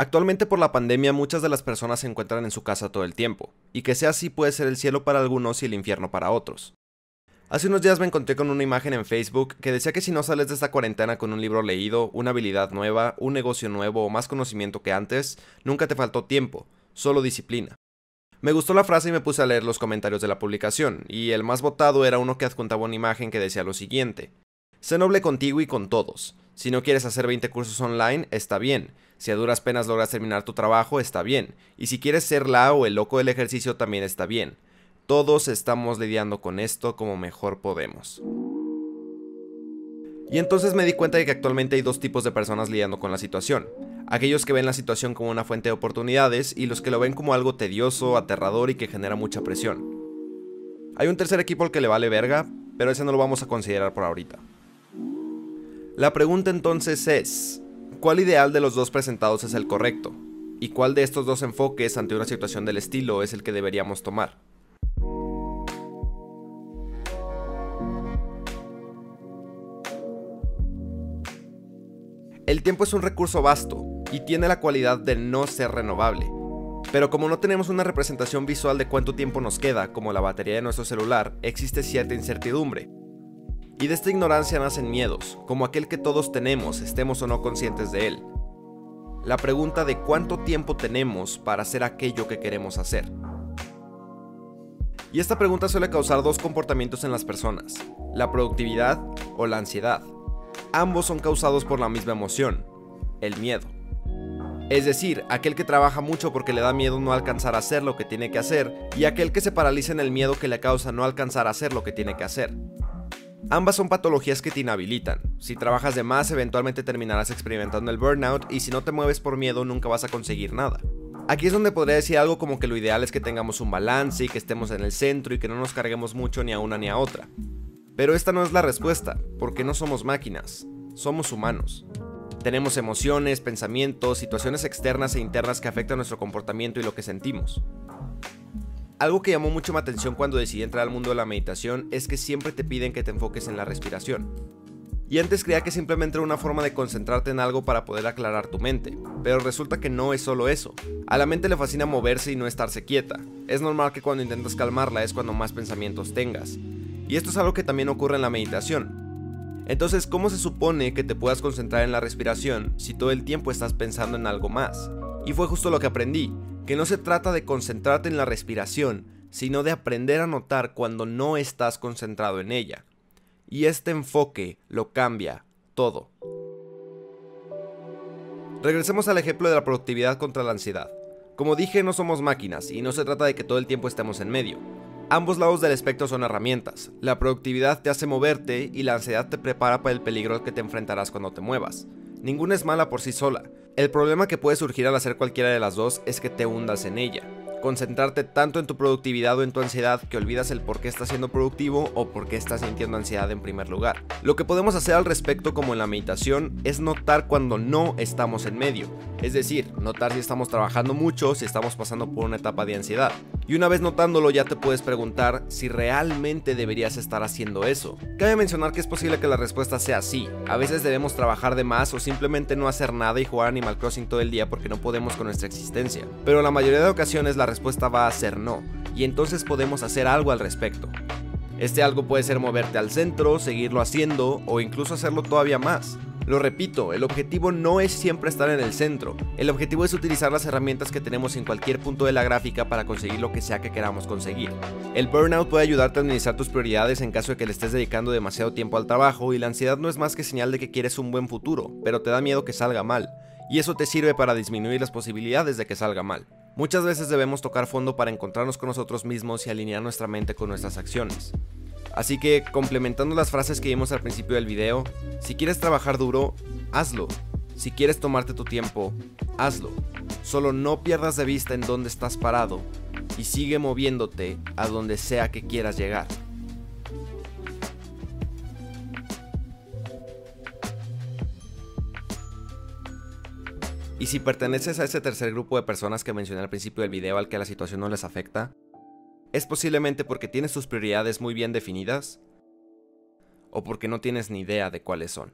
Actualmente por la pandemia muchas de las personas se encuentran en su casa todo el tiempo, y que sea así puede ser el cielo para algunos y el infierno para otros. Hace unos días me encontré con una imagen en Facebook que decía que si no sales de esta cuarentena con un libro leído, una habilidad nueva, un negocio nuevo o más conocimiento que antes, nunca te faltó tiempo, solo disciplina. Me gustó la frase y me puse a leer los comentarios de la publicación, y el más votado era uno que adjuntaba una imagen que decía lo siguiente. Sé noble contigo y con todos. Si no quieres hacer 20 cursos online, está bien. Si a duras penas logras terminar tu trabajo, está bien. Y si quieres ser la o el loco del ejercicio, también está bien. Todos estamos lidiando con esto como mejor podemos. Y entonces me di cuenta de que actualmente hay dos tipos de personas lidiando con la situación. Aquellos que ven la situación como una fuente de oportunidades y los que lo ven como algo tedioso, aterrador y que genera mucha presión. Hay un tercer equipo al que le vale verga, pero ese no lo vamos a considerar por ahorita. La pregunta entonces es, ¿cuál ideal de los dos presentados es el correcto? ¿Y cuál de estos dos enfoques ante una situación del estilo es el que deberíamos tomar? El tiempo es un recurso vasto y tiene la cualidad de no ser renovable. Pero como no tenemos una representación visual de cuánto tiempo nos queda, como la batería de nuestro celular, existe cierta incertidumbre. Y de esta ignorancia nacen miedos, como aquel que todos tenemos, estemos o no conscientes de él. La pregunta de cuánto tiempo tenemos para hacer aquello que queremos hacer. Y esta pregunta suele causar dos comportamientos en las personas, la productividad o la ansiedad. Ambos son causados por la misma emoción, el miedo. Es decir, aquel que trabaja mucho porque le da miedo no alcanzar a hacer lo que tiene que hacer, y aquel que se paraliza en el miedo que le causa no alcanzar a hacer lo que tiene que hacer. Ambas son patologías que te inhabilitan. Si trabajas de más, eventualmente terminarás experimentando el burnout y si no te mueves por miedo, nunca vas a conseguir nada. Aquí es donde podría decir algo como que lo ideal es que tengamos un balance y que estemos en el centro y que no nos carguemos mucho ni a una ni a otra. Pero esta no es la respuesta, porque no somos máquinas, somos humanos. Tenemos emociones, pensamientos, situaciones externas e internas que afectan nuestro comportamiento y lo que sentimos. Algo que llamó mucho mi atención cuando decidí entrar al mundo de la meditación es que siempre te piden que te enfoques en la respiración. Y antes creía que simplemente era una forma de concentrarte en algo para poder aclarar tu mente, pero resulta que no es solo eso. A la mente le fascina moverse y no estarse quieta. Es normal que cuando intentas calmarla es cuando más pensamientos tengas. Y esto es algo que también ocurre en la meditación. Entonces, ¿cómo se supone que te puedas concentrar en la respiración si todo el tiempo estás pensando en algo más? Y fue justo lo que aprendí, que no se trata de concentrarte en la respiración, sino de aprender a notar cuando no estás concentrado en ella. Y este enfoque lo cambia todo. Regresemos al ejemplo de la productividad contra la ansiedad. Como dije, no somos máquinas y no se trata de que todo el tiempo estemos en medio. Ambos lados del espectro son herramientas. La productividad te hace moverte y la ansiedad te prepara para el peligro que te enfrentarás cuando te muevas. Ninguna es mala por sí sola. El problema que puede surgir al hacer cualquiera de las dos es que te hundas en ella concentrarte tanto en tu productividad o en tu ansiedad que olvidas el por qué estás siendo productivo o por qué estás sintiendo ansiedad en primer lugar. Lo que podemos hacer al respecto como en la meditación es notar cuando no estamos en medio, es decir, notar si estamos trabajando mucho, si estamos pasando por una etapa de ansiedad. Y una vez notándolo ya te puedes preguntar si realmente deberías estar haciendo eso. Cabe mencionar que es posible que la respuesta sea sí, a veces debemos trabajar de más o simplemente no hacer nada y jugar Animal Crossing todo el día porque no podemos con nuestra existencia, pero la mayoría de ocasiones la respuesta va a ser no, y entonces podemos hacer algo al respecto. Este algo puede ser moverte al centro, seguirlo haciendo o incluso hacerlo todavía más. Lo repito, el objetivo no es siempre estar en el centro, el objetivo es utilizar las herramientas que tenemos en cualquier punto de la gráfica para conseguir lo que sea que queramos conseguir. El burnout puede ayudarte a administrar tus prioridades en caso de que le estés dedicando demasiado tiempo al trabajo y la ansiedad no es más que señal de que quieres un buen futuro, pero te da miedo que salga mal, y eso te sirve para disminuir las posibilidades de que salga mal. Muchas veces debemos tocar fondo para encontrarnos con nosotros mismos y alinear nuestra mente con nuestras acciones. Así que, complementando las frases que vimos al principio del video, si quieres trabajar duro, hazlo. Si quieres tomarte tu tiempo, hazlo. Solo no pierdas de vista en dónde estás parado y sigue moviéndote a donde sea que quieras llegar. Y si perteneces a ese tercer grupo de personas que mencioné al principio del video al que la situación no les afecta, es posiblemente porque tienes tus prioridades muy bien definidas o porque no tienes ni idea de cuáles son.